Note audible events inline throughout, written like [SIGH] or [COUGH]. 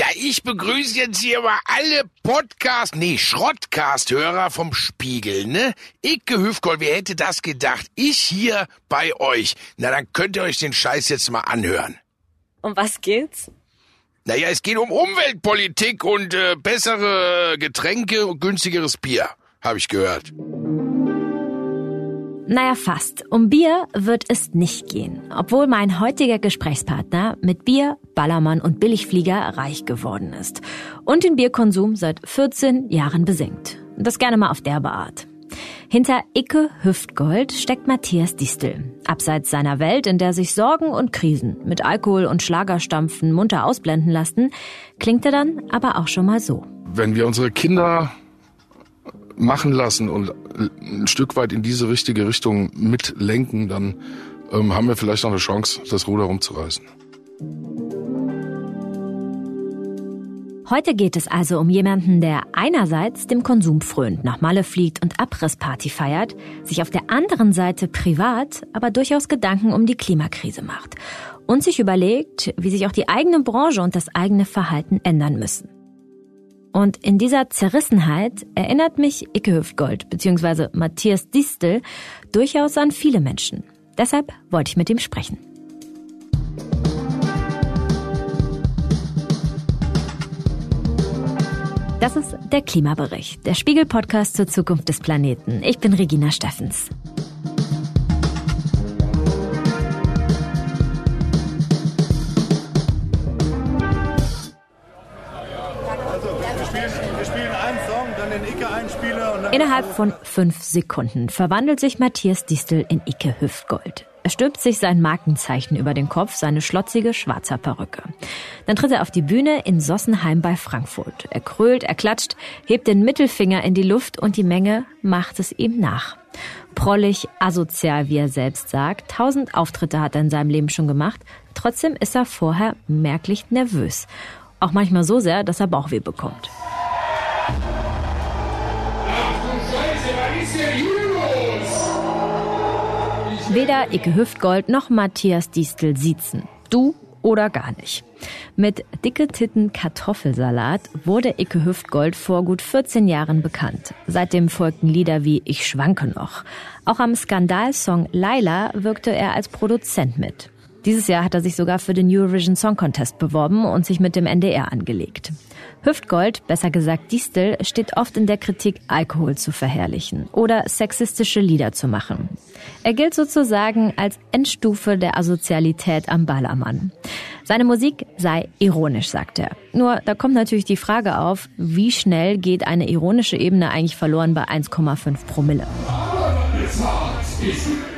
Ja, ich begrüße jetzt hier mal alle Podcast, nee, Schrottcast-Hörer vom Spiegel, ne? Icke Hüfgold, wer hätte das gedacht? Ich hier bei euch. Na, dann könnt ihr euch den Scheiß jetzt mal anhören. Um was geht's? Naja, es geht um Umweltpolitik und äh, bessere Getränke und günstigeres Bier, habe ich gehört. Naja, fast. Um Bier wird es nicht gehen, obwohl mein heutiger Gesprächspartner mit Bier, Ballermann und Billigflieger reich geworden ist und den Bierkonsum seit 14 Jahren besenkt. Das gerne mal auf derbe Art. Hinter Icke Hüftgold steckt Matthias Distel. Abseits seiner Welt, in der sich Sorgen und Krisen mit Alkohol und Schlagerstampfen munter ausblenden lassen, klingt er dann aber auch schon mal so. Wenn wir unsere Kinder machen lassen und ein Stück weit in diese richtige Richtung mitlenken, dann ähm, haben wir vielleicht noch eine Chance, das Ruder rumzureißen. Heute geht es also um jemanden, der einerseits dem Konsum frönt, nach Malle fliegt und Abrissparty feiert, sich auf der anderen Seite privat aber durchaus Gedanken um die Klimakrise macht und sich überlegt, wie sich auch die eigene Branche und das eigene Verhalten ändern müssen. Und in dieser Zerrissenheit erinnert mich Icke Hüftgold bzw. Matthias Distel durchaus an viele Menschen. Deshalb wollte ich mit ihm sprechen. Das ist der Klimabericht, der Spiegel-Podcast zur Zukunft des Planeten. Ich bin Regina Steffens. Innerhalb von fünf Sekunden verwandelt sich Matthias Distel in Icke Hüftgold. Er stülpt sich sein Markenzeichen über den Kopf, seine schlotzige schwarze Perücke. Dann tritt er auf die Bühne in Sossenheim bei Frankfurt. Er krölt, er klatscht, hebt den Mittelfinger in die Luft und die Menge macht es ihm nach. Prollig, asozial, wie er selbst sagt. Tausend Auftritte hat er in seinem Leben schon gemacht. Trotzdem ist er vorher merklich nervös. Auch manchmal so sehr, dass er Bauchweh bekommt. Weder Icke Hüftgold noch Matthias Distel siezen. Du oder gar nicht. Mit dicke Titten Kartoffelsalat wurde Icke Hüftgold vor gut 14 Jahren bekannt. Seitdem folgten Lieder wie Ich schwanke noch. Auch am Skandalsong Laila wirkte er als Produzent mit. Dieses Jahr hat er sich sogar für den Eurovision Song Contest beworben und sich mit dem NDR angelegt. Hüftgold, besser gesagt Distel, steht oft in der Kritik, Alkohol zu verherrlichen oder sexistische Lieder zu machen. Er gilt sozusagen als Endstufe der Asozialität am Ballermann. Seine Musik sei ironisch, sagt er. Nur da kommt natürlich die Frage auf, wie schnell geht eine ironische Ebene eigentlich verloren bei 1,5 Promille. aber ich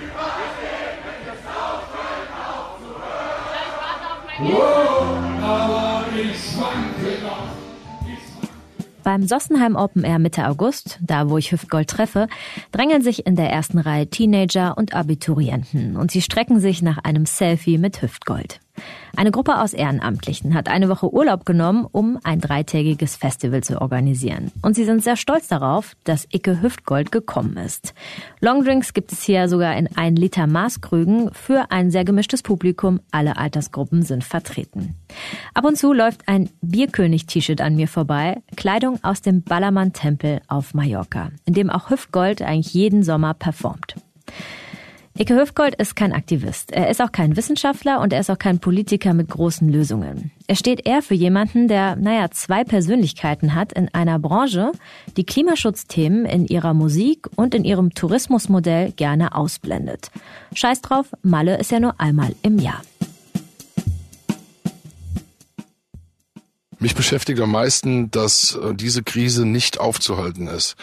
Beim Sossenheim Open Air Mitte August, da wo ich Hüftgold treffe, drängeln sich in der ersten Reihe Teenager und Abiturienten und sie strecken sich nach einem Selfie mit Hüftgold. Eine Gruppe aus Ehrenamtlichen hat eine Woche Urlaub genommen, um ein dreitägiges Festival zu organisieren. Und sie sind sehr stolz darauf, dass Icke Hüftgold gekommen ist. Longdrinks gibt es hier sogar in ein Liter Maßkrügen für ein sehr gemischtes Publikum. Alle Altersgruppen sind vertreten. Ab und zu läuft ein Bierkönig-T-Shirt an mir vorbei, Kleidung aus dem Ballermann-Tempel auf Mallorca, in dem auch Hüftgold eigentlich jeden Sommer performt. Icke Höfgold ist kein Aktivist. Er ist auch kein Wissenschaftler und er ist auch kein Politiker mit großen Lösungen. Er steht eher für jemanden, der, naja, zwei Persönlichkeiten hat in einer Branche, die Klimaschutzthemen in ihrer Musik und in ihrem Tourismusmodell gerne ausblendet. Scheiß drauf, Malle ist ja nur einmal im Jahr. Mich beschäftigt am meisten, dass äh, diese Krise nicht aufzuhalten ist.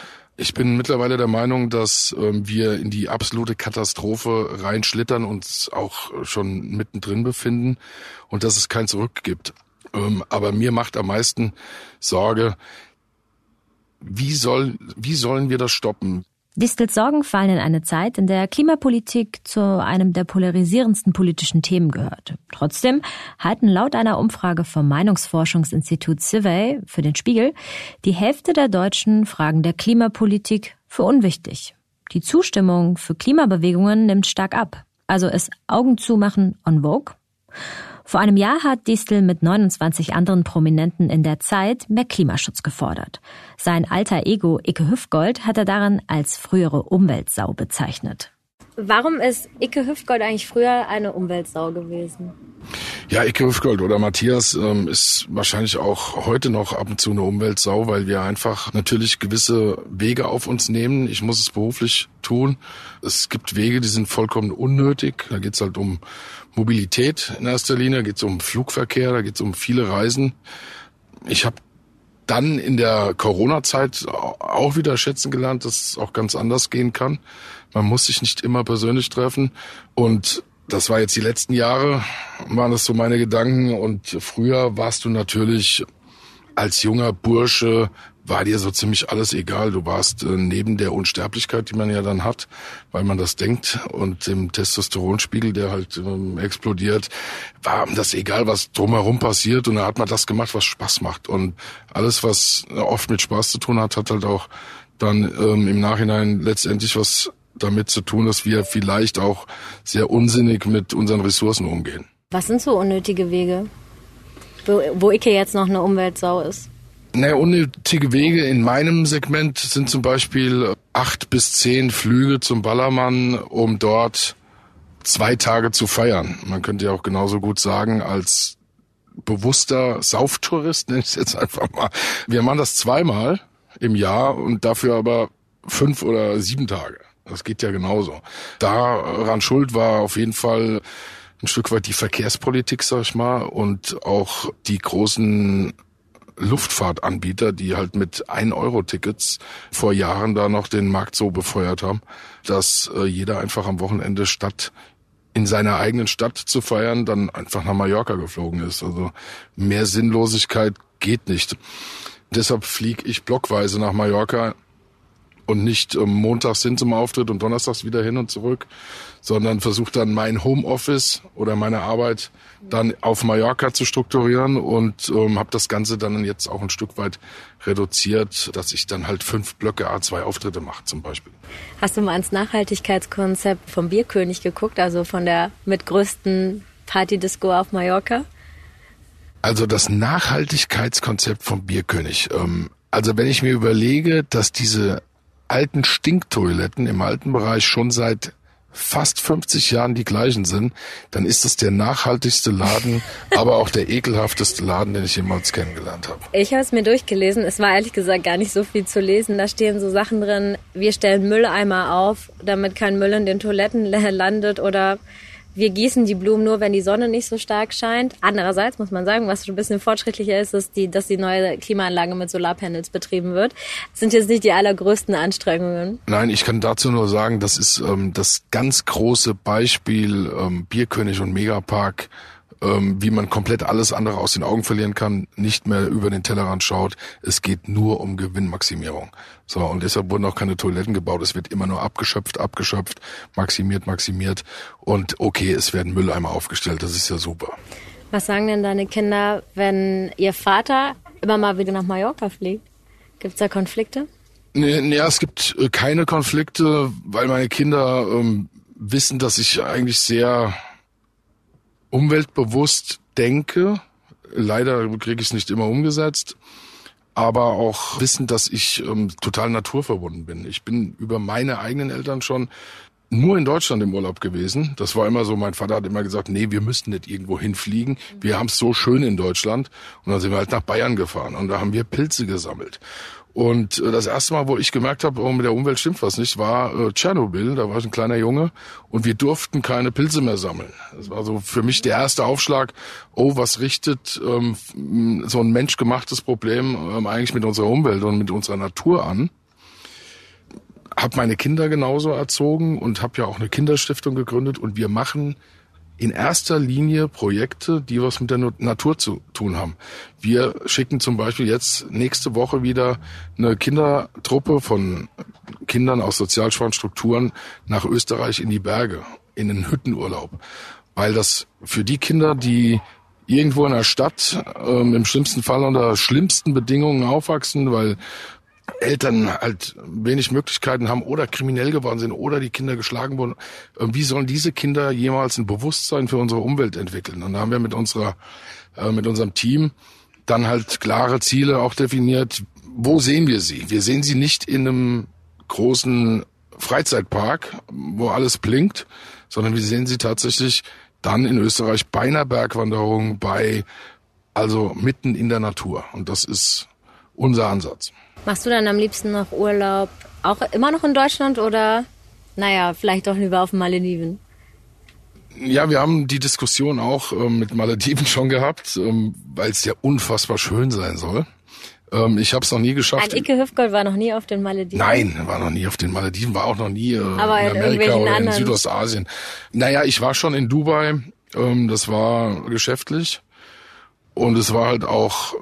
Ich bin mittlerweile der Meinung, dass ähm, wir in die absolute Katastrophe reinschlittern und auch schon mittendrin befinden und dass es kein Zurück gibt. Ähm, aber mir macht am meisten Sorge, wie soll, wie sollen wir das stoppen? Distels Sorgen fallen in eine Zeit, in der Klimapolitik zu einem der polarisierendsten politischen Themen gehört. Trotzdem halten laut einer Umfrage vom Meinungsforschungsinstitut Civey für den Spiegel die Hälfte der Deutschen Fragen der Klimapolitik für unwichtig. Die Zustimmung für Klimabewegungen nimmt stark ab. Also ist Augen zumachen on vogue? Vor einem Jahr hat Distel mit 29 anderen Prominenten in der Zeit mehr Klimaschutz gefordert. Sein alter Ego Icke Hüfgold hat er darin als frühere Umweltsau bezeichnet. Warum ist Icke Hüftgold eigentlich früher eine Umweltsau gewesen? Ja, Icke Hüftgold oder Matthias ähm, ist wahrscheinlich auch heute noch ab und zu eine Umweltsau, weil wir einfach natürlich gewisse Wege auf uns nehmen. Ich muss es beruflich tun. Es gibt Wege, die sind vollkommen unnötig. Da geht es halt um Mobilität in erster Linie, da geht es um Flugverkehr, da geht es um viele Reisen. Ich habe dann in der Corona-Zeit auch wieder schätzen gelernt, dass es auch ganz anders gehen kann. Man muss sich nicht immer persönlich treffen. Und das war jetzt die letzten Jahre, waren das so meine Gedanken. Und früher warst du natürlich als junger Bursche war dir so ziemlich alles egal. Du warst äh, neben der Unsterblichkeit, die man ja dann hat, weil man das denkt, und dem Testosteronspiegel, der halt ähm, explodiert, war das egal, was drumherum passiert. Und da hat man das gemacht, was Spaß macht. Und alles, was oft mit Spaß zu tun hat, hat halt auch dann ähm, im Nachhinein letztendlich was damit zu tun, dass wir vielleicht auch sehr unsinnig mit unseren Ressourcen umgehen. Was sind so unnötige Wege, wo, wo Icke jetzt noch eine Umweltsau ist? Naja, unnötige Wege in meinem Segment sind zum Beispiel acht bis zehn Flüge zum Ballermann, um dort zwei Tage zu feiern. Man könnte ja auch genauso gut sagen, als bewusster Sauftourist, nenne ich es jetzt einfach mal. Wir machen das zweimal im Jahr und dafür aber fünf oder sieben Tage. Das geht ja genauso. Daran schuld war auf jeden Fall ein Stück weit die Verkehrspolitik, sag ich mal, und auch die großen Luftfahrtanbieter, die halt mit 1-Euro-Tickets vor Jahren da noch den Markt so befeuert haben, dass äh, jeder einfach am Wochenende statt in seiner eigenen Stadt zu feiern, dann einfach nach Mallorca geflogen ist. Also mehr Sinnlosigkeit geht nicht. Deshalb fliege ich blockweise nach Mallorca und nicht ähm, montags hin zum Auftritt und donnerstags wieder hin und zurück, sondern versuche dann mein Homeoffice oder meine Arbeit dann auf Mallorca zu strukturieren und ähm, habe das Ganze dann jetzt auch ein Stück weit reduziert, dass ich dann halt fünf Blöcke A2 Auftritte mache zum Beispiel. Hast du mal ans Nachhaltigkeitskonzept vom Bierkönig geguckt, also von der mit größten Partydisco auf Mallorca? Also das Nachhaltigkeitskonzept vom Bierkönig. Ähm, also wenn ich mir überlege, dass diese alten Stinktoiletten im alten Bereich schon seit fast 50 Jahren die gleichen sind, dann ist das der nachhaltigste Laden, [LAUGHS] aber auch der ekelhafteste Laden, den ich jemals kennengelernt habe. Ich habe es mir durchgelesen. Es war ehrlich gesagt gar nicht so viel zu lesen. Da stehen so Sachen drin, wir stellen Mülleimer auf, damit kein Müll in den Toiletten [LAUGHS] landet oder wir gießen die Blumen nur, wenn die Sonne nicht so stark scheint. Andererseits muss man sagen, was schon ein bisschen fortschrittlicher ist, ist, die, dass die neue Klimaanlage mit Solarpanels betrieben wird. Das sind jetzt nicht die allergrößten Anstrengungen. Nein, ich kann dazu nur sagen, das ist ähm, das ganz große Beispiel ähm, Bierkönig und Megapark ähm, wie man komplett alles andere aus den Augen verlieren kann, nicht mehr über den Tellerrand schaut. Es geht nur um Gewinnmaximierung. So, und deshalb wurden auch keine Toiletten gebaut. Es wird immer nur abgeschöpft, abgeschöpft, maximiert, maximiert. Und okay, es werden Mülleimer aufgestellt. Das ist ja super. Was sagen denn deine Kinder, wenn ihr Vater immer mal wieder nach Mallorca fliegt? Gibt es da Konflikte? Nee, nee, es gibt äh, keine Konflikte, weil meine Kinder ähm, wissen, dass ich eigentlich sehr umweltbewusst denke. Leider kriege ich es nicht immer umgesetzt. Aber auch wissen, dass ich ähm, total naturverbunden bin. Ich bin über meine eigenen Eltern schon nur in Deutschland im Urlaub gewesen. Das war immer so, mein Vater hat immer gesagt, nee, wir müssten nicht irgendwo hinfliegen. Wir haben es so schön in Deutschland. Und dann sind wir halt nach Bayern gefahren und da haben wir Pilze gesammelt. Und äh, das erste Mal, wo ich gemerkt habe, oh, mit der Umwelt stimmt was nicht, war äh, Tschernobyl. Da war ich ein kleiner Junge und wir durften keine Pilze mehr sammeln. Das war so für mich der erste Aufschlag. Oh, was richtet ähm, so ein menschgemachtes Problem ähm, eigentlich mit unserer Umwelt und mit unserer Natur an? Hab meine Kinder genauso erzogen und habe ja auch eine Kinderstiftung gegründet und wir machen in erster Linie Projekte, die was mit der Natur zu tun haben. Wir schicken zum Beispiel jetzt nächste Woche wieder eine Kindertruppe von Kindern aus sozial Strukturen nach Österreich in die Berge, in den Hüttenurlaub. Weil das für die Kinder, die irgendwo in der Stadt ähm, im schlimmsten Fall unter schlimmsten Bedingungen aufwachsen, weil Eltern halt wenig Möglichkeiten haben oder kriminell geworden sind oder die Kinder geschlagen wurden, äh, wie sollen diese Kinder jemals ein Bewusstsein für unsere Umwelt entwickeln? Und da haben wir mit unserer, äh, mit unserem Team dann halt klare Ziele auch definiert. Wo sehen wir sie? Wir sehen sie nicht in einem großen Freizeitpark, wo alles blinkt, sondern wir sehen sie tatsächlich dann in Österreich bei einer Bergwanderung, bei, also mitten in der Natur. Und das ist unser Ansatz. Machst du dann am liebsten noch Urlaub auch immer noch in Deutschland oder, naja, vielleicht doch lieber auf den Malediven? Ja, wir haben die Diskussion auch ähm, mit Malediven schon gehabt, ähm, weil es ja unfassbar schön sein soll. Ähm, ich habe es noch nie geschafft. Ein Icke Hüfgold war noch nie auf den Malediven. Nein, war noch nie auf den Malediven, war auch noch nie äh, Aber in, in Amerika oder in Südostasien. Naja, ich war schon in Dubai. Ähm, das war geschäftlich und es war halt auch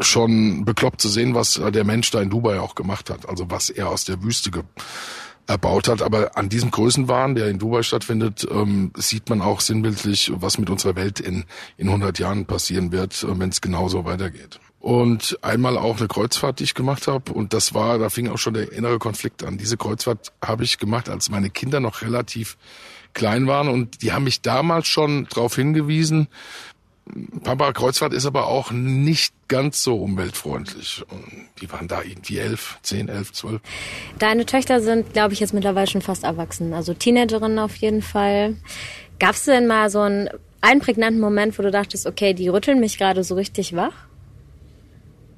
schon bekloppt zu sehen, was der Mensch da in Dubai auch gemacht hat. Also was er aus der Wüste erbaut hat. Aber an diesem Größenwahn, der in Dubai stattfindet, ähm, sieht man auch sinnbildlich, was mit unserer Welt in, in 100 Jahren passieren wird, äh, wenn es genauso weitergeht und einmal auch eine Kreuzfahrt, die ich gemacht habe. Und das war, da fing auch schon der innere Konflikt an. Diese Kreuzfahrt habe ich gemacht, als meine Kinder noch relativ klein waren. Und die haben mich damals schon darauf hingewiesen, Papa, Kreuzfahrt ist aber auch nicht ganz so umweltfreundlich. Und die waren da irgendwie elf, zehn, elf, zwölf. Deine Töchter sind, glaube ich, jetzt mittlerweile schon fast erwachsen. Also Teenagerinnen auf jeden Fall. Gab es denn mal so einen einprägnanten Moment, wo du dachtest, okay, die rütteln mich gerade so richtig wach?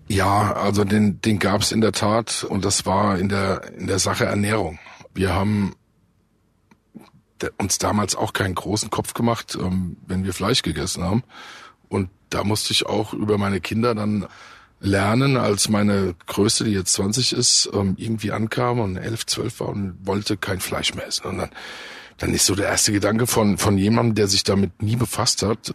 Ja, also den, den gab es in der Tat und das war in der, in der Sache Ernährung. Wir haben uns damals auch keinen großen Kopf gemacht, ähm, wenn wir Fleisch gegessen haben. Und da musste ich auch über meine Kinder dann lernen, als meine Größte, die jetzt 20 ist, ähm, irgendwie ankam und 11, 12 war und wollte kein Fleisch mehr essen. Und dann, dann ist so der erste Gedanke von, von jemandem, der sich damit nie befasst hat,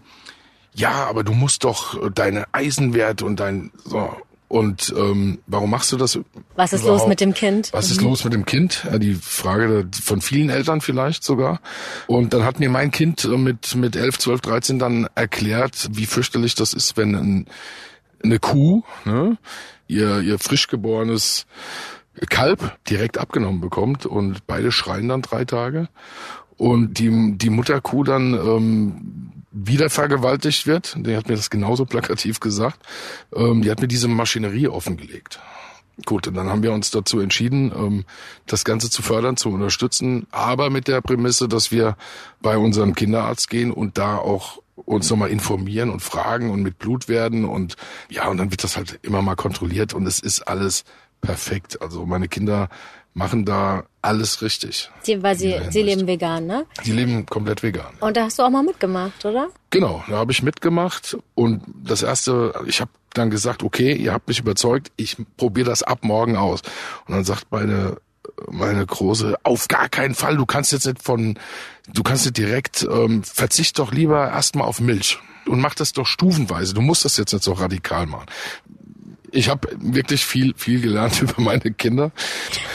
ja, aber du musst doch deine Eisenwerte und dein so und ähm, warum machst du das? Was ist überhaupt? los mit dem Kind? Was ist mhm. los mit dem Kind? Ja, die Frage von vielen Eltern vielleicht sogar. Und dann hat mir mein Kind mit mit 11, 12, 13 dann erklärt, wie fürchterlich das ist, wenn ein, eine Kuh, ne, ihr ihr frisch geborenes Kalb direkt abgenommen bekommt und beide schreien dann drei Tage und die die Mutterkuh dann ähm, wieder vergewaltigt wird. Der hat mir das genauso plakativ gesagt. Ähm, die hat mir diese Maschinerie offengelegt. Gut, und dann haben wir uns dazu entschieden, ähm, das Ganze zu fördern, zu unterstützen, aber mit der Prämisse, dass wir bei unserem Kinderarzt gehen und da auch uns nochmal informieren und fragen und mit Blut werden und ja, und dann wird das halt immer mal kontrolliert und es ist alles perfekt. Also meine Kinder machen da alles richtig. Sie, weil sie, sie leben vegan, ne? Sie leben komplett vegan. Und da hast du auch mal mitgemacht, oder? Genau, da habe ich mitgemacht und das erste, ich habe dann gesagt, okay, ihr habt mich überzeugt, ich probiere das ab morgen aus. Und dann sagt meine meine große, auf gar keinen Fall, du kannst jetzt nicht von, du kannst nicht direkt, ähm, verzicht doch lieber erstmal auf Milch und mach das doch stufenweise. Du musst das jetzt nicht so radikal machen ich habe wirklich viel, viel gelernt [LAUGHS] über meine Kinder.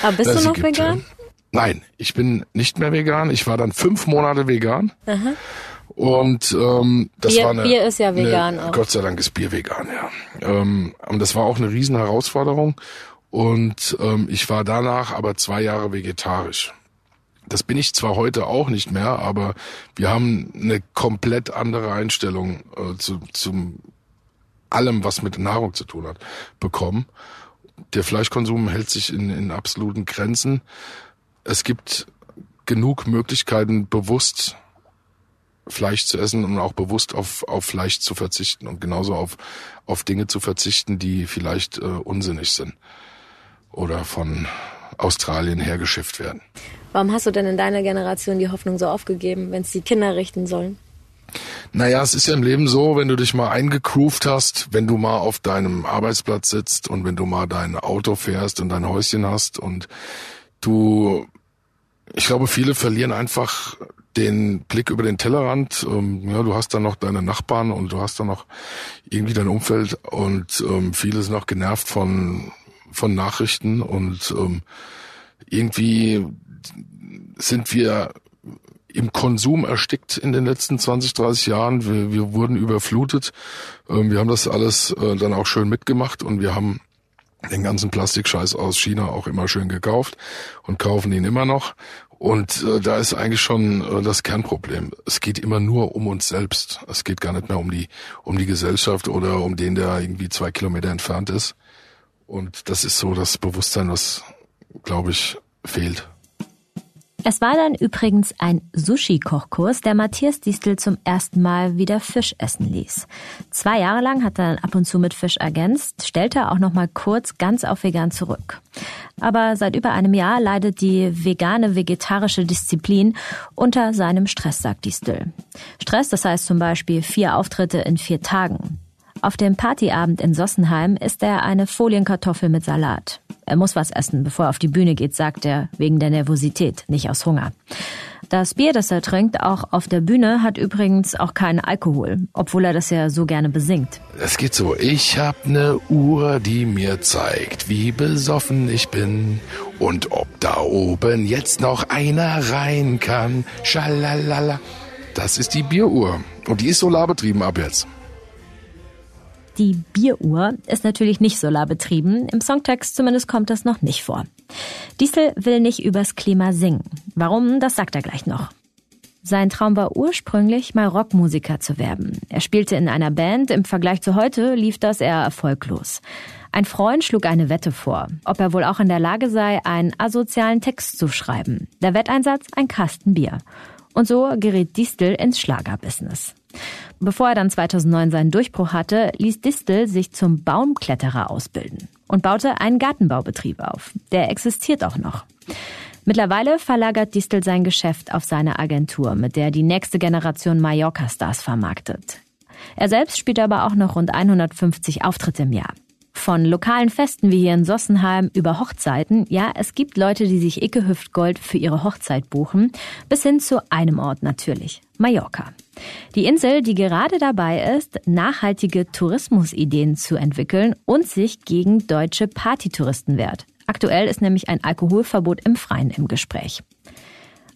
Aber bist du noch gibt. vegan? Nein, ich bin nicht mehr vegan. Ich war dann fünf Monate vegan. Aha. Und ähm, das Bier, war eine, Bier ist ja vegan eine, auch. Gott sei Dank ist Bier vegan, ja. Ähm, und das war auch eine riesen Herausforderung. Und ähm, ich war danach aber zwei Jahre vegetarisch. Das bin ich zwar heute auch nicht mehr, aber wir haben eine komplett andere Einstellung äh, zu, zum allem, was mit Nahrung zu tun hat, bekommen. Der Fleischkonsum hält sich in, in absoluten Grenzen. Es gibt genug Möglichkeiten, bewusst Fleisch zu essen und auch bewusst auf, auf Fleisch zu verzichten und genauso auf, auf Dinge zu verzichten, die vielleicht äh, unsinnig sind oder von Australien hergeschifft werden. Warum hast du denn in deiner Generation die Hoffnung so aufgegeben, wenn es die Kinder richten sollen? Naja, es ist ja im Leben so, wenn du dich mal eingegroovt hast, wenn du mal auf deinem Arbeitsplatz sitzt und wenn du mal dein Auto fährst und dein Häuschen hast und du, ich glaube, viele verlieren einfach den Blick über den Tellerrand. Ähm, ja, du hast dann noch deine Nachbarn und du hast dann noch irgendwie dein Umfeld und ähm, viele sind auch genervt von von Nachrichten und ähm, irgendwie sind wir im Konsum erstickt in den letzten 20, 30 Jahren. Wir, wir wurden überflutet. Ähm, wir haben das alles äh, dann auch schön mitgemacht und wir haben den ganzen Plastikscheiß aus China auch immer schön gekauft und kaufen ihn immer noch. Und äh, da ist eigentlich schon äh, das Kernproblem. Es geht immer nur um uns selbst. Es geht gar nicht mehr um die, um die Gesellschaft oder um den, der irgendwie zwei Kilometer entfernt ist. Und das ist so das Bewusstsein, was, glaube ich, fehlt. Es war dann übrigens ein Sushi-Kochkurs, der Matthias Distel zum ersten Mal wieder Fisch essen ließ. Zwei Jahre lang hat er dann ab und zu mit Fisch ergänzt, stellte auch noch mal kurz ganz auf vegan zurück. Aber seit über einem Jahr leidet die vegane vegetarische Disziplin unter seinem Stress, sagt Distel. Stress, das heißt zum Beispiel vier Auftritte in vier Tagen. Auf dem Partyabend in Sossenheim isst er eine Folienkartoffel mit Salat. Er muss was essen, bevor er auf die Bühne geht, sagt er, wegen der Nervosität, nicht aus Hunger. Das Bier, das er trinkt, auch auf der Bühne, hat übrigens auch keinen Alkohol, obwohl er das ja so gerne besingt. Es geht so, ich hab ne Uhr, die mir zeigt, wie besoffen ich bin und ob da oben jetzt noch einer rein kann. Schalalala. Das ist die Bieruhr und die ist solarbetrieben ab jetzt. Die Bieruhr ist natürlich nicht solarbetrieben. Im Songtext zumindest kommt das noch nicht vor. Diesel will nicht übers Klima singen. Warum, das sagt er gleich noch. Sein Traum war ursprünglich, mal Rockmusiker zu werden. Er spielte in einer Band. Im Vergleich zu heute lief das eher erfolglos. Ein Freund schlug eine Wette vor, ob er wohl auch in der Lage sei, einen asozialen Text zu schreiben. Der Wetteinsatz ein Kasten Bier. Und so geriet Distel ins Schlagerbusiness. Bevor er dann 2009 seinen Durchbruch hatte, ließ Distel sich zum Baumkletterer ausbilden und baute einen Gartenbaubetrieb auf. Der existiert auch noch. Mittlerweile verlagert Distel sein Geschäft auf seine Agentur, mit der die nächste Generation Mallorca-Stars vermarktet. Er selbst spielt aber auch noch rund 150 Auftritte im Jahr. Von lokalen Festen wie hier in Sossenheim über Hochzeiten, ja, es gibt Leute, die sich Icke Hüftgold für ihre Hochzeit buchen, bis hin zu einem Ort natürlich, Mallorca. Die Insel, die gerade dabei ist, nachhaltige Tourismusideen zu entwickeln und sich gegen deutsche Partytouristen wehrt. Aktuell ist nämlich ein Alkoholverbot im Freien im Gespräch.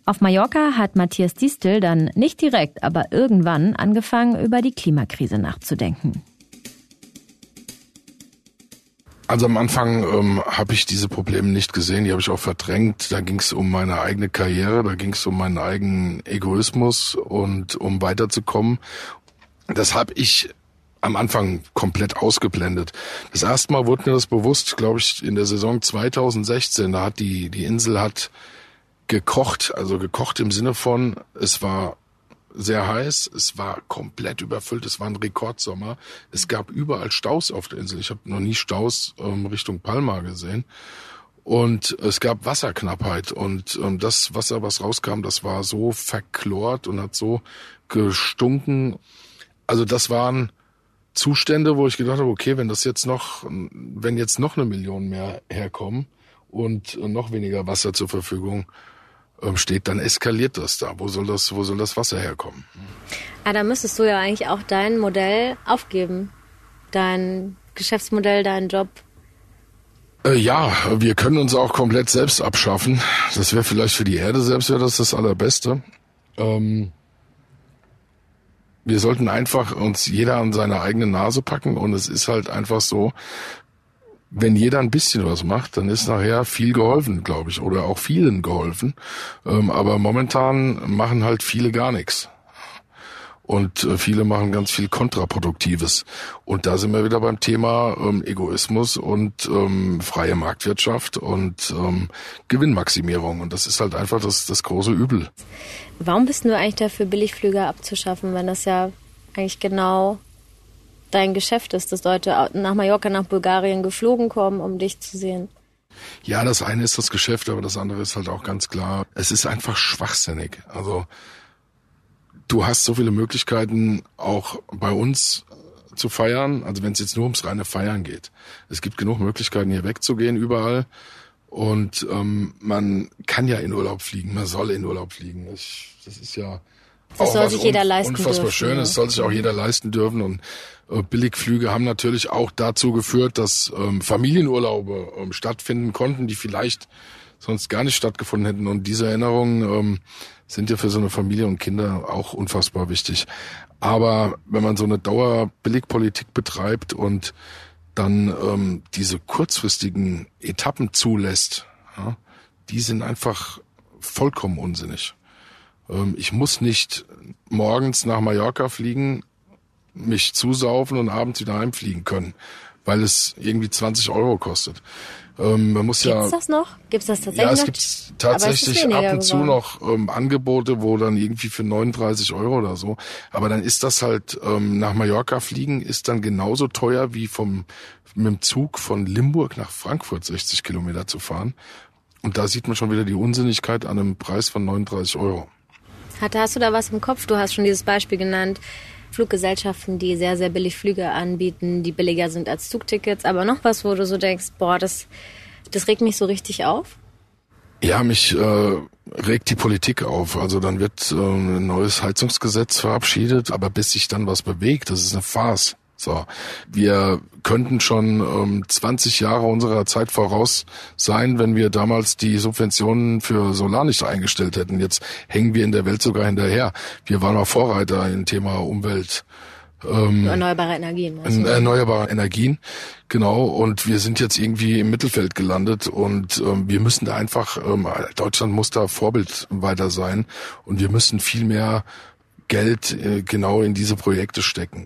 Auf Mallorca hat Matthias Distel dann nicht direkt, aber irgendwann angefangen, über die Klimakrise nachzudenken. Also am Anfang ähm, habe ich diese Probleme nicht gesehen, die habe ich auch verdrängt. Da ging es um meine eigene Karriere, da ging es um meinen eigenen Egoismus und um weiterzukommen. Das habe ich am Anfang komplett ausgeblendet. Das erste Mal wurde mir das bewusst, glaube ich, in der Saison 2016. Da hat die, die Insel hat gekocht, also gekocht im Sinne von, es war sehr heiß, es war komplett überfüllt, es war ein Rekordsommer. Es gab überall Staus auf der Insel. Ich habe noch nie Staus ähm, Richtung Palma gesehen. Und es gab Wasserknappheit und ähm, das Wasser, was rauskam, das war so verklort und hat so gestunken. Also das waren Zustände, wo ich gedacht habe, okay, wenn das jetzt noch, wenn jetzt noch eine Million mehr herkommen und noch weniger Wasser zur Verfügung steht, dann eskaliert das da. Wo soll das, wo soll das Wasser herkommen? Ah, da müsstest du ja eigentlich auch dein Modell aufgeben. Dein Geschäftsmodell, deinen Job. Äh, ja, wir können uns auch komplett selbst abschaffen. Das wäre vielleicht für die Erde selbst wäre das das Allerbeste. Ähm, wir sollten einfach uns jeder an seine eigene Nase packen und es ist halt einfach so, wenn jeder ein bisschen was macht, dann ist nachher viel geholfen, glaube ich, oder auch vielen geholfen. Ähm, aber momentan machen halt viele gar nichts. Und äh, viele machen ganz viel Kontraproduktives. Und da sind wir wieder beim Thema ähm, Egoismus und ähm, freie Marktwirtschaft und ähm, Gewinnmaximierung. Und das ist halt einfach das, das große Übel. Warum bist du eigentlich dafür, Billigflüge abzuschaffen, wenn das ja eigentlich genau dein Geschäft ist, dass Leute nach Mallorca, nach Bulgarien geflogen kommen, um dich zu sehen. Ja, das eine ist das Geschäft, aber das andere ist halt auch ganz klar, es ist einfach schwachsinnig. Also du hast so viele Möglichkeiten auch bei uns zu feiern, also wenn es jetzt nur ums reine Feiern geht. Es gibt genug Möglichkeiten hier wegzugehen überall und ähm, man kann ja in Urlaub fliegen, man soll in Urlaub fliegen. Ich, das ist ja das auch soll sich jeder leisten unfassbar dürfen. schön. Das soll sich auch jeder leisten dürfen und äh, Billigflüge haben natürlich auch dazu geführt, dass ähm, Familienurlaube ähm, stattfinden konnten, die vielleicht sonst gar nicht stattgefunden hätten. Und diese Erinnerungen ähm, sind ja für so eine Familie und Kinder auch unfassbar wichtig. Aber wenn man so eine Dauerbilligpolitik betreibt und dann ähm, diese kurzfristigen Etappen zulässt, ja, die sind einfach vollkommen unsinnig. Ähm, ich muss nicht morgens nach Mallorca fliegen, mich zusaufen und abends wieder heimfliegen können, weil es irgendwie 20 Euro kostet. Ähm, man muss Gibt's ja. das noch? Gibt's das tatsächlich? Ja, es gibt tatsächlich ab und zu noch ähm, Angebote, wo dann irgendwie für 39 Euro oder so. Aber dann ist das halt ähm, nach Mallorca fliegen ist dann genauso teuer wie vom mit dem Zug von Limburg nach Frankfurt 60 Kilometer zu fahren. Und da sieht man schon wieder die Unsinnigkeit an einem Preis von 39 Euro. Hatte, hast du da was im Kopf? Du hast schon dieses Beispiel genannt. Fluggesellschaften, die sehr, sehr billig Flüge anbieten, die billiger sind als Zugtickets. Aber noch was, wo du so denkst, boah, das, das regt mich so richtig auf? Ja, mich äh, regt die Politik auf. Also dann wird äh, ein neues Heizungsgesetz verabschiedet, aber bis sich dann was bewegt, das ist eine Farce. So, wir könnten schon ähm, 20 Jahre unserer Zeit voraus sein, wenn wir damals die Subventionen für Solar nicht eingestellt hätten. Jetzt hängen wir in der Welt sogar hinterher. Wir waren auch Vorreiter im Thema Umwelt. Ähm, erneuerbare Energien. Also. Erneuerbare Energien, genau. Und wir sind jetzt irgendwie im Mittelfeld gelandet und ähm, wir müssen da einfach, ähm, Deutschland muss da Vorbild weiter sein und wir müssen viel mehr Geld äh, genau in diese Projekte stecken.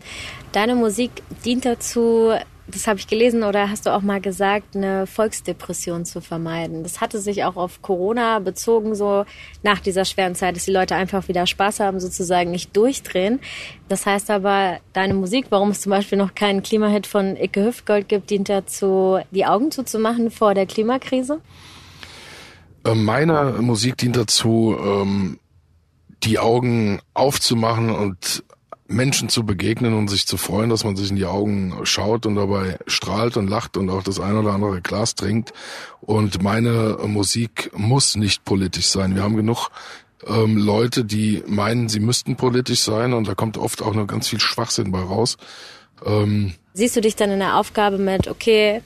Deine Musik dient dazu, das habe ich gelesen oder hast du auch mal gesagt, eine Volksdepression zu vermeiden. Das hatte sich auch auf Corona bezogen, so nach dieser schweren Zeit, dass die Leute einfach wieder Spaß haben, sozusagen nicht durchdrehen. Das heißt aber, deine Musik, warum es zum Beispiel noch keinen Klimahit von Icke Hüftgold gibt, dient dazu, die Augen zuzumachen vor der Klimakrise? Äh, meine Musik dient dazu, ähm, die Augen aufzumachen und Menschen zu begegnen und sich zu freuen, dass man sich in die Augen schaut und dabei strahlt und lacht und auch das ein oder andere Glas trinkt. Und meine Musik muss nicht politisch sein. Wir haben genug ähm, Leute, die meinen, sie müssten politisch sein und da kommt oft auch nur ganz viel Schwachsinn bei raus. Ähm, Siehst du dich dann in der Aufgabe mit, okay,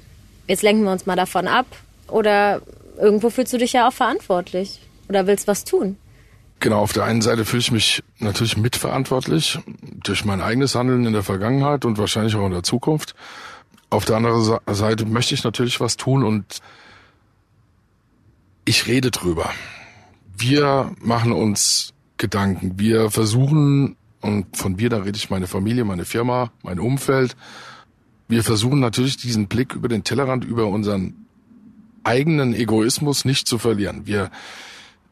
jetzt lenken wir uns mal davon ab oder irgendwo fühlst du dich ja auch verantwortlich oder willst was tun? Genau, auf der einen Seite fühle ich mich natürlich mitverantwortlich durch mein eigenes Handeln in der Vergangenheit und wahrscheinlich auch in der Zukunft. Auf der anderen Seite möchte ich natürlich was tun und ich rede drüber. Wir machen uns Gedanken. Wir versuchen, und von wir, da rede ich meine Familie, meine Firma, mein Umfeld. Wir versuchen natürlich diesen Blick über den Tellerrand, über unseren eigenen Egoismus nicht zu verlieren. Wir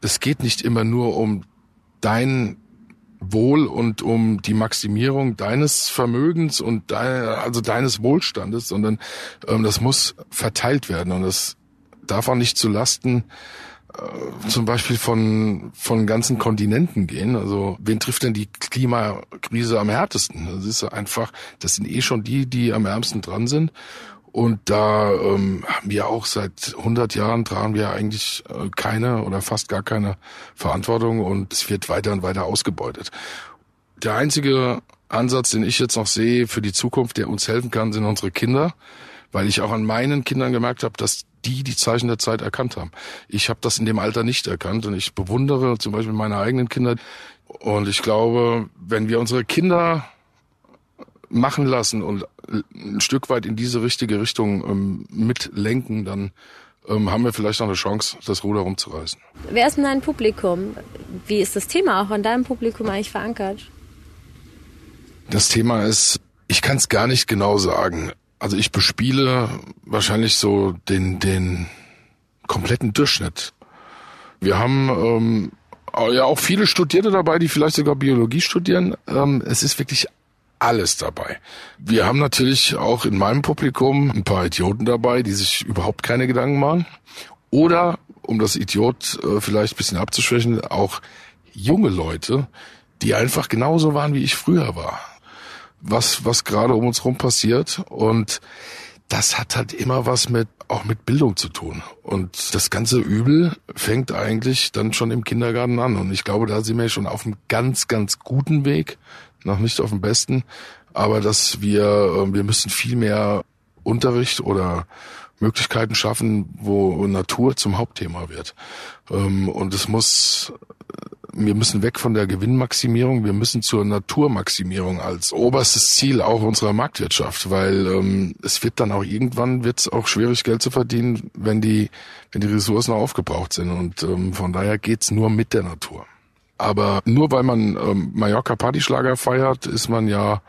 es geht nicht immer nur um dein Wohl und um die Maximierung deines Vermögens und dein, also deines Wohlstandes, sondern ähm, das muss verteilt werden und das darf auch nicht zu Lasten äh, zum Beispiel von von ganzen Kontinenten gehen. Also wen trifft denn die Klimakrise am härtesten? Das ist einfach, das sind eh schon die, die am ärmsten dran sind. Und da ähm, haben wir auch seit 100 Jahren tragen wir eigentlich äh, keine oder fast gar keine Verantwortung und es wird weiter und weiter ausgebeutet. Der einzige Ansatz, den ich jetzt noch sehe für die Zukunft, der uns helfen kann, sind unsere Kinder, weil ich auch an meinen Kindern gemerkt habe, dass die die Zeichen der Zeit erkannt haben. Ich habe das in dem Alter nicht erkannt und ich bewundere zum Beispiel meine eigenen Kinder. Und ich glaube, wenn wir unsere Kinder machen lassen und ein Stück weit in diese richtige Richtung ähm, mitlenken, dann ähm, haben wir vielleicht noch eine Chance, das Ruder rumzureißen. Wer ist denn dein Publikum? Wie ist das Thema auch an deinem Publikum eigentlich verankert? Das Thema ist, ich kann es gar nicht genau sagen. Also ich bespiele wahrscheinlich so den, den kompletten Durchschnitt. Wir haben ähm, ja auch viele Studierte dabei, die vielleicht sogar Biologie studieren. Ähm, es ist wirklich alles dabei. Wir haben natürlich auch in meinem Publikum ein paar Idioten dabei, die sich überhaupt keine Gedanken machen. Oder, um das Idiot äh, vielleicht bisschen abzuschwächen, auch junge Leute, die einfach genauso waren, wie ich früher war. Was, was gerade um uns rum passiert. Und das hat halt immer was mit, auch mit Bildung zu tun. Und das ganze Übel fängt eigentlich dann schon im Kindergarten an. Und ich glaube, da sind wir schon auf einem ganz, ganz guten Weg noch nicht auf dem besten, aber dass wir, ähm, wir müssen viel mehr Unterricht oder Möglichkeiten schaffen, wo Natur zum Hauptthema wird. Ähm, und es muss wir müssen weg von der Gewinnmaximierung, wir müssen zur Naturmaximierung als oberstes Ziel auch unserer Marktwirtschaft, weil ähm, es wird dann auch irgendwann wird es auch schwierig Geld zu verdienen, wenn die wenn die Ressourcen aufgebraucht sind und von daher geht's nur mit der Natur. Aber nur weil man ähm, Mallorca Partyschlager feiert, ist man ja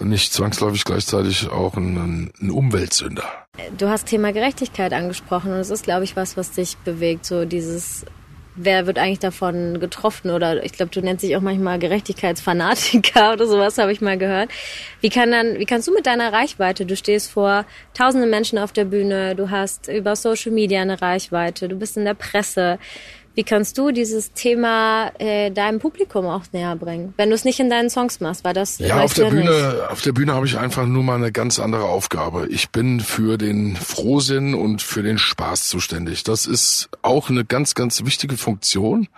nicht zwangsläufig gleichzeitig auch ein, ein Umweltsünder. Du hast Thema Gerechtigkeit angesprochen und es ist, glaube ich, was, was dich bewegt, so dieses wer wird eigentlich davon getroffen oder ich glaube, du nennst dich auch manchmal Gerechtigkeitsfanatiker [LAUGHS] oder sowas, habe ich mal gehört. Wie kann dann, wie kannst du mit deiner Reichweite, du stehst vor tausenden Menschen auf der Bühne, du hast über Social Media eine Reichweite, du bist in der Presse, wie kannst du dieses Thema äh, deinem Publikum auch näher bringen, wenn du es nicht in deinen Songs machst? War das ja auf der Bühne? Nicht? Auf der Bühne habe ich einfach nur mal eine ganz andere Aufgabe. Ich bin für den Frohsinn und für den Spaß zuständig. Das ist auch eine ganz, ganz wichtige Funktion,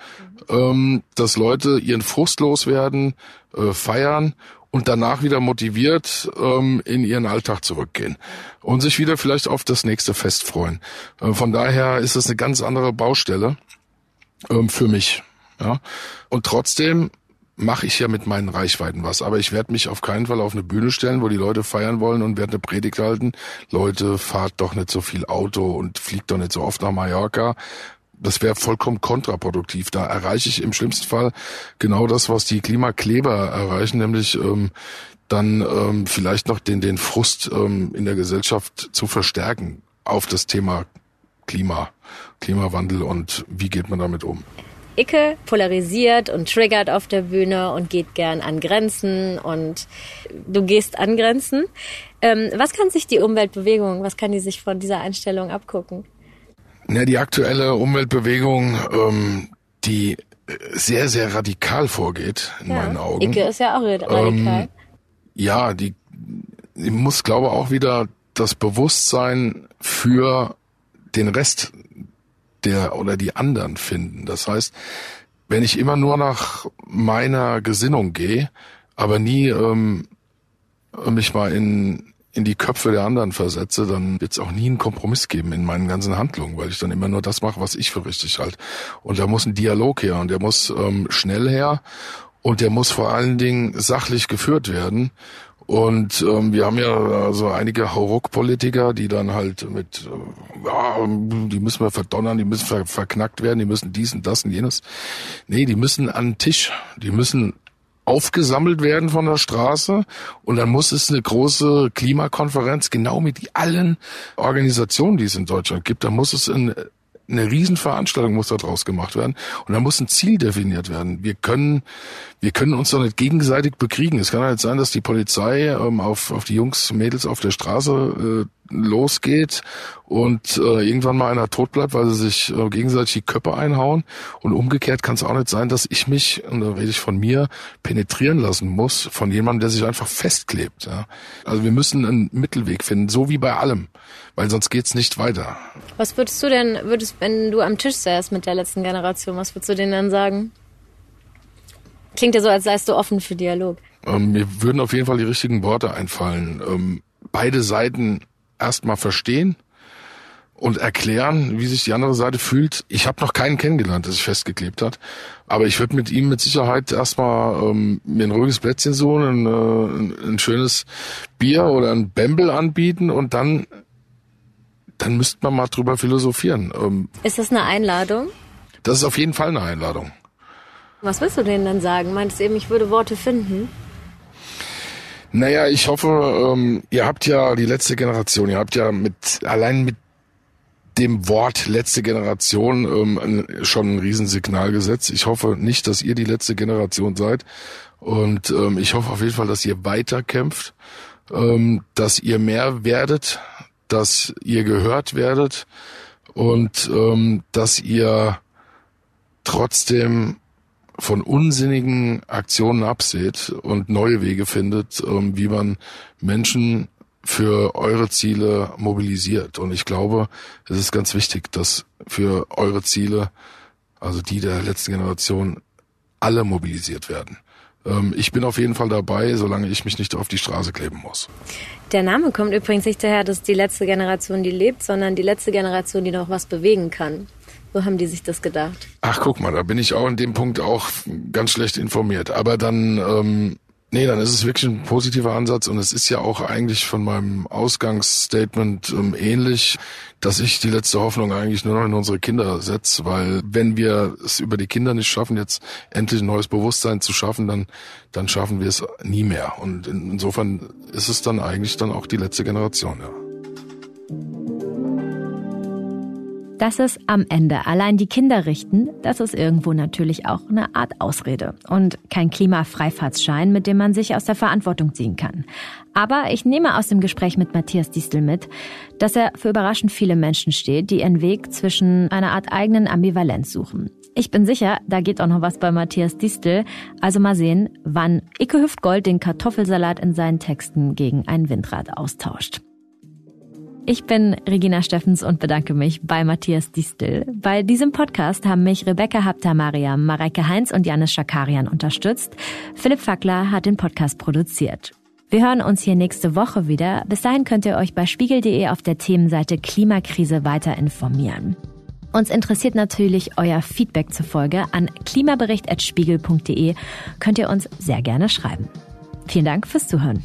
mhm. ähm, dass Leute ihren Frust loswerden, äh, feiern und danach wieder motiviert ähm, in ihren Alltag zurückgehen und sich wieder vielleicht auf das nächste Fest freuen. Äh, von daher ist es eine ganz andere Baustelle ähm, für mich. Ja. Und trotzdem mache ich ja mit meinen Reichweiten was. Aber ich werde mich auf keinen Fall auf eine Bühne stellen, wo die Leute feiern wollen und werde eine Predigt halten. Leute, fahrt doch nicht so viel Auto und fliegt doch nicht so oft nach Mallorca. Das wäre vollkommen kontraproduktiv. Da erreiche ich im schlimmsten Fall genau das, was die Klimakleber erreichen, nämlich ähm, dann ähm, vielleicht noch den, den Frust ähm, in der Gesellschaft zu verstärken auf das Thema Klima, Klimawandel und wie geht man damit um? Icke polarisiert und triggert auf der Bühne und geht gern an Grenzen und du gehst an Grenzen. Ähm, was kann sich die Umweltbewegung, was kann die sich von dieser Einstellung abgucken? Na, die aktuelle Umweltbewegung, ähm, die sehr, sehr radikal vorgeht, in ja, meinen Augen. Icke ist ja auch radikal. Ähm, ja, die, die muss, glaube auch wieder das Bewusstsein für den Rest der oder die anderen finden. Das heißt, wenn ich immer nur nach meiner Gesinnung gehe, aber nie ähm, mich mal in in die Köpfe der anderen versetze, dann wird es auch nie einen Kompromiss geben in meinen ganzen Handlungen, weil ich dann immer nur das mache, was ich für richtig halte. Und da muss ein Dialog her und der muss ähm, schnell her und der muss vor allen Dingen sachlich geführt werden. Und ähm, wir haben ja also einige Hauruck-Politiker, die dann halt mit, äh, ja, die müssen wir verdonnern, die müssen ver verknackt werden, die müssen dies und das und jenes. Nee, die müssen an den Tisch, die müssen aufgesammelt werden von der Straße. Und dann muss es eine große Klimakonferenz genau mit allen Organisationen, die es in Deutschland gibt, da muss es ein eine Riesenveranstaltung muss da draus gemacht werden und da muss ein Ziel definiert werden. Wir können, wir können uns doch nicht gegenseitig bekriegen. Es kann halt sein, dass die Polizei ähm, auf, auf die Jungs, Mädels auf der Straße äh, losgeht und äh, irgendwann mal einer tot bleibt, weil sie sich äh, gegenseitig die Köpfe einhauen. Und umgekehrt kann es auch nicht sein, dass ich mich, und da rede ich von mir, penetrieren lassen muss von jemandem, der sich einfach festklebt. Ja. Also wir müssen einen Mittelweg finden, so wie bei allem, weil sonst geht's nicht weiter. Was würdest du denn, würdest, wenn du am Tisch säßt mit der letzten Generation, was würdest du denen dann sagen? Klingt ja so, als seist du offen für Dialog. Ähm, mir würden auf jeden Fall die richtigen Worte einfallen. Ähm, beide Seiten erstmal verstehen und erklären, wie sich die andere Seite fühlt. Ich habe noch keinen kennengelernt, der sich festgeklebt hat. Aber ich würde mit ihm mit Sicherheit erstmal ähm, mir ein ruhiges Plätzchen suchen, ein, äh, ein schönes Bier oder ein Bembel anbieten und dann, dann müsste man mal drüber philosophieren. Ähm, ist das eine Einladung? Das ist auf jeden Fall eine Einladung. Was willst du denen dann sagen? Meinst du eben, ich würde Worte finden? Naja, ich hoffe, ähm, ihr habt ja die letzte Generation, ihr habt ja mit allein mit dem Wort letzte Generation ähm, schon ein Riesensignal gesetzt. Ich hoffe nicht, dass ihr die letzte Generation seid. Und ähm, ich hoffe auf jeden Fall, dass ihr weiterkämpft, ähm, dass ihr mehr werdet, dass ihr gehört werdet und ähm, dass ihr trotzdem von unsinnigen Aktionen abseht und neue Wege findet, ähm, wie man Menschen für eure Ziele mobilisiert. Und ich glaube, es ist ganz wichtig, dass für eure Ziele, also die der letzten Generation, alle mobilisiert werden. Ähm, ich bin auf jeden Fall dabei, solange ich mich nicht auf die Straße kleben muss. Der Name kommt übrigens nicht daher, dass die letzte Generation, die lebt, sondern die letzte Generation, die noch was bewegen kann. So haben die sich das gedacht. Ach, guck mal, da bin ich auch in dem Punkt auch ganz schlecht informiert. Aber dann, ähm, nee, dann ist es wirklich ein positiver Ansatz und es ist ja auch eigentlich von meinem Ausgangsstatement ähm, ähnlich, dass ich die letzte Hoffnung eigentlich nur noch in unsere Kinder setze, weil wenn wir es über die Kinder nicht schaffen, jetzt endlich ein neues Bewusstsein zu schaffen, dann, dann schaffen wir es nie mehr. Und insofern ist es dann eigentlich dann auch die letzte Generation, ja. Dass es am Ende allein die Kinder richten, das ist irgendwo natürlich auch eine Art Ausrede und kein Klimafreifahrtsschein, mit dem man sich aus der Verantwortung ziehen kann. Aber ich nehme aus dem Gespräch mit Matthias Distel mit, dass er für überraschend viele Menschen steht, die ihren Weg zwischen einer Art eigenen Ambivalenz suchen. Ich bin sicher, da geht auch noch was bei Matthias Distel. Also mal sehen, wann Icke Hüftgold den Kartoffelsalat in seinen Texten gegen ein Windrad austauscht. Ich bin Regina Steffens und bedanke mich bei Matthias Distel. Bei diesem Podcast haben mich Rebecca Hapter-Mariam, Mareike Heinz und Janis Schakarian unterstützt. Philipp Fackler hat den Podcast produziert. Wir hören uns hier nächste Woche wieder. Bis dahin könnt ihr euch bei spiegel.de auf der Themenseite Klimakrise weiter informieren. Uns interessiert natürlich euer Feedback zur Folge. An klimabericht.spiegel.de könnt ihr uns sehr gerne schreiben. Vielen Dank fürs Zuhören.